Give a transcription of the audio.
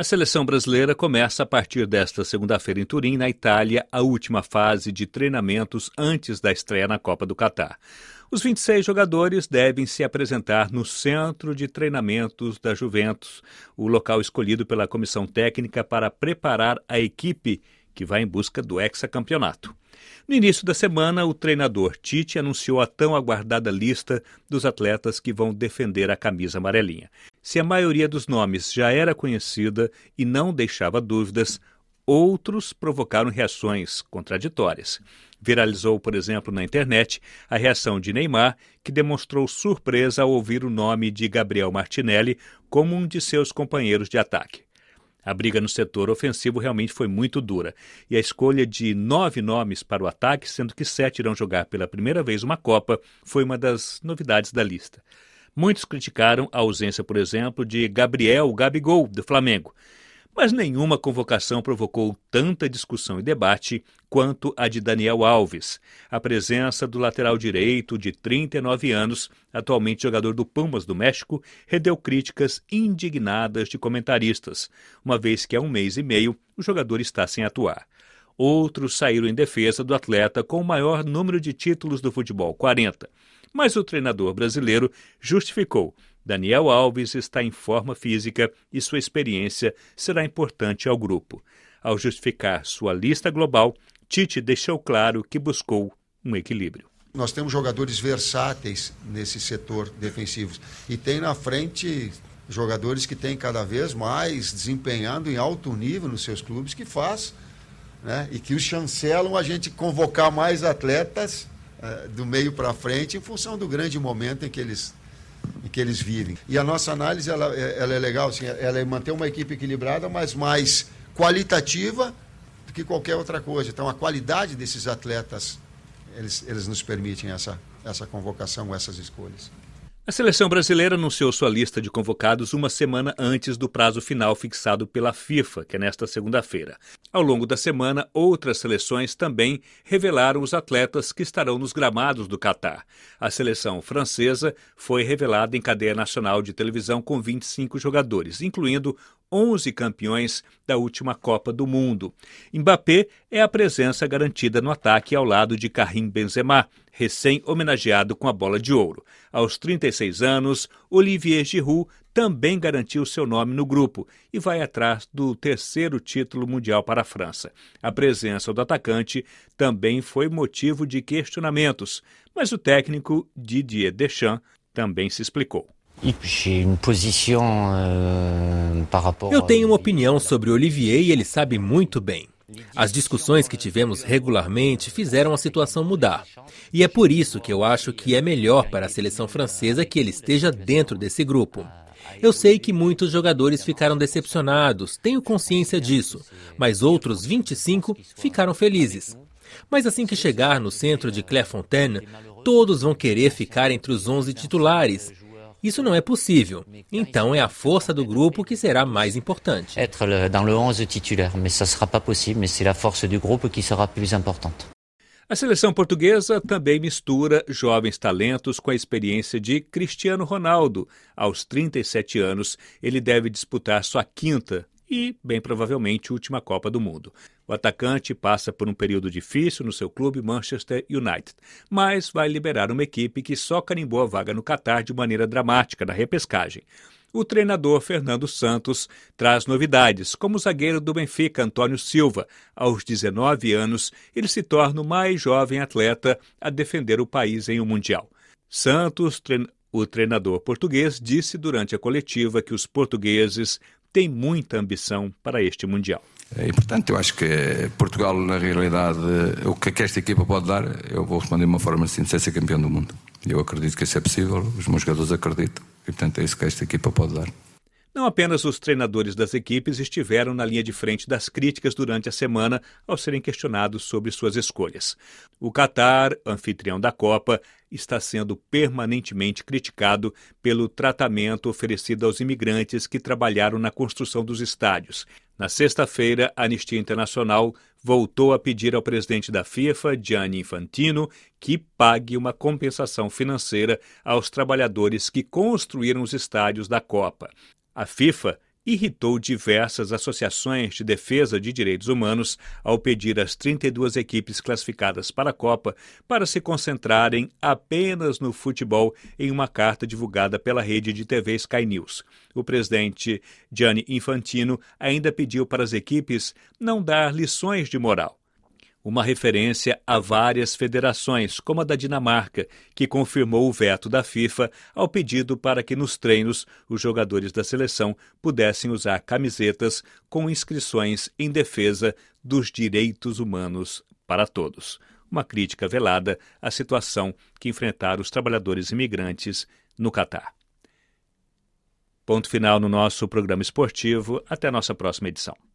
A seleção brasileira começa a partir desta segunda-feira em Turim, na Itália, a última fase de treinamentos antes da estreia na Copa do Catar. Os 26 jogadores devem se apresentar no Centro de Treinamentos da Juventus, o local escolhido pela comissão técnica para preparar a equipe que vai em busca do hexacampeonato. No início da semana, o treinador Tite anunciou a tão aguardada lista dos atletas que vão defender a camisa amarelinha. Se a maioria dos nomes já era conhecida e não deixava dúvidas, outros provocaram reações contraditórias. Viralizou, por exemplo, na internet a reação de Neymar, que demonstrou surpresa ao ouvir o nome de Gabriel Martinelli como um de seus companheiros de ataque. A briga no setor ofensivo realmente foi muito dura, e a escolha de nove nomes para o ataque, sendo que sete irão jogar pela primeira vez uma Copa, foi uma das novidades da lista. Muitos criticaram a ausência, por exemplo, de Gabriel Gabigol, do Flamengo, mas nenhuma convocação provocou tanta discussão e debate quanto a de Daniel Alves. A presença do lateral direito, de 39 anos, atualmente jogador do Pumas do México, rendeu críticas indignadas de comentaristas, uma vez que há um mês e meio o jogador está sem atuar. Outros saíram em defesa do atleta com o maior número de títulos do futebol, 40. Mas o treinador brasileiro justificou Daniel Alves está em forma física e sua experiência será importante ao grupo. Ao justificar sua lista global, Tite deixou claro que buscou um equilíbrio. Nós temos jogadores versáteis nesse setor defensivo e tem na frente jogadores que têm cada vez mais desempenhando em alto nível nos seus clubes que faz né, e que os chancelam a gente convocar mais atletas uh, do meio para frente em função do grande momento em que eles em que eles vivem. E a nossa análise ela, ela é legal, assim, ela é manter uma equipe equilibrada, mas mais qualitativa do que qualquer outra coisa. Então, a qualidade desses atletas, eles, eles nos permitem essa, essa convocação, essas escolhas. A seleção brasileira anunciou sua lista de convocados uma semana antes do prazo final fixado pela FIFA, que é nesta segunda-feira. Ao longo da semana, outras seleções também revelaram os atletas que estarão nos gramados do Catar. A seleção francesa foi revelada em cadeia nacional de televisão com 25 jogadores, incluindo 11 campeões da última Copa do Mundo. Mbappé é a presença garantida no ataque ao lado de Karim Benzema, recém-homenageado com a bola de ouro. Aos 36 anos, Olivier Giroud também garantiu seu nome no grupo e vai atrás do terceiro título mundial para a França. A presença do atacante também foi motivo de questionamentos, mas o técnico Didier Deschamps também se explicou. Euh, Eu tenho uma opinião sobre Olivier e ele sabe muito bem. As discussões que tivemos regularmente fizeram a situação mudar. E é por isso que eu acho que é melhor para a seleção francesa que ele esteja dentro desse grupo. Eu sei que muitos jogadores ficaram decepcionados, tenho consciência disso, mas outros 25 ficaram felizes. Mas assim que chegar no centro de Clairefontaine, todos vão querer ficar entre os 11 titulares isso não é possível. Então é a força do grupo que será mais importante. Être dans le 11 titulaire, mais ça sera pas possible, mais c'est la force du groupe qui sera plus importante. A seleção portuguesa também mistura jovens talentos com a experiência de Cristiano Ronaldo. Aos 37 anos, ele deve disputar sua quinta e, bem provavelmente, última Copa do Mundo. O atacante passa por um período difícil no seu clube Manchester United, mas vai liberar uma equipe que só carimbou a vaga no Catar de maneira dramática na repescagem. O treinador Fernando Santos traz novidades, como o zagueiro do Benfica, Antônio Silva. Aos 19 anos, ele se torna o mais jovem atleta a defender o país em um Mundial. Santos, o treinador português, disse durante a coletiva que os portugueses tem muita ambição para este Mundial. E, portanto, eu acho que Portugal, na realidade, o que, é que esta equipa pode dar, eu vou responder de uma forma simples, é ser campeão do mundo. Eu acredito que isso é possível, os meus jogadores acreditam, e, portanto, é isso que esta equipa pode dar. Não apenas os treinadores das equipes estiveram na linha de frente das críticas durante a semana ao serem questionados sobre suas escolhas. O Catar, anfitrião da Copa, está sendo permanentemente criticado pelo tratamento oferecido aos imigrantes que trabalharam na construção dos estádios. Na sexta-feira, a Anistia Internacional voltou a pedir ao presidente da FIFA, Gianni Infantino, que pague uma compensação financeira aos trabalhadores que construíram os estádios da Copa. A FIFA irritou diversas associações de defesa de direitos humanos ao pedir às 32 equipes classificadas para a Copa para se concentrarem apenas no futebol em uma carta divulgada pela rede de TV Sky News. O presidente Gianni Infantino ainda pediu para as equipes não dar lições de moral uma referência a várias federações, como a da Dinamarca, que confirmou o veto da FIFA ao pedido para que nos treinos os jogadores da seleção pudessem usar camisetas com inscrições em defesa dos direitos humanos para todos. Uma crítica velada à situação que enfrentaram os trabalhadores imigrantes no Catar. Ponto final no nosso programa esportivo. Até a nossa próxima edição.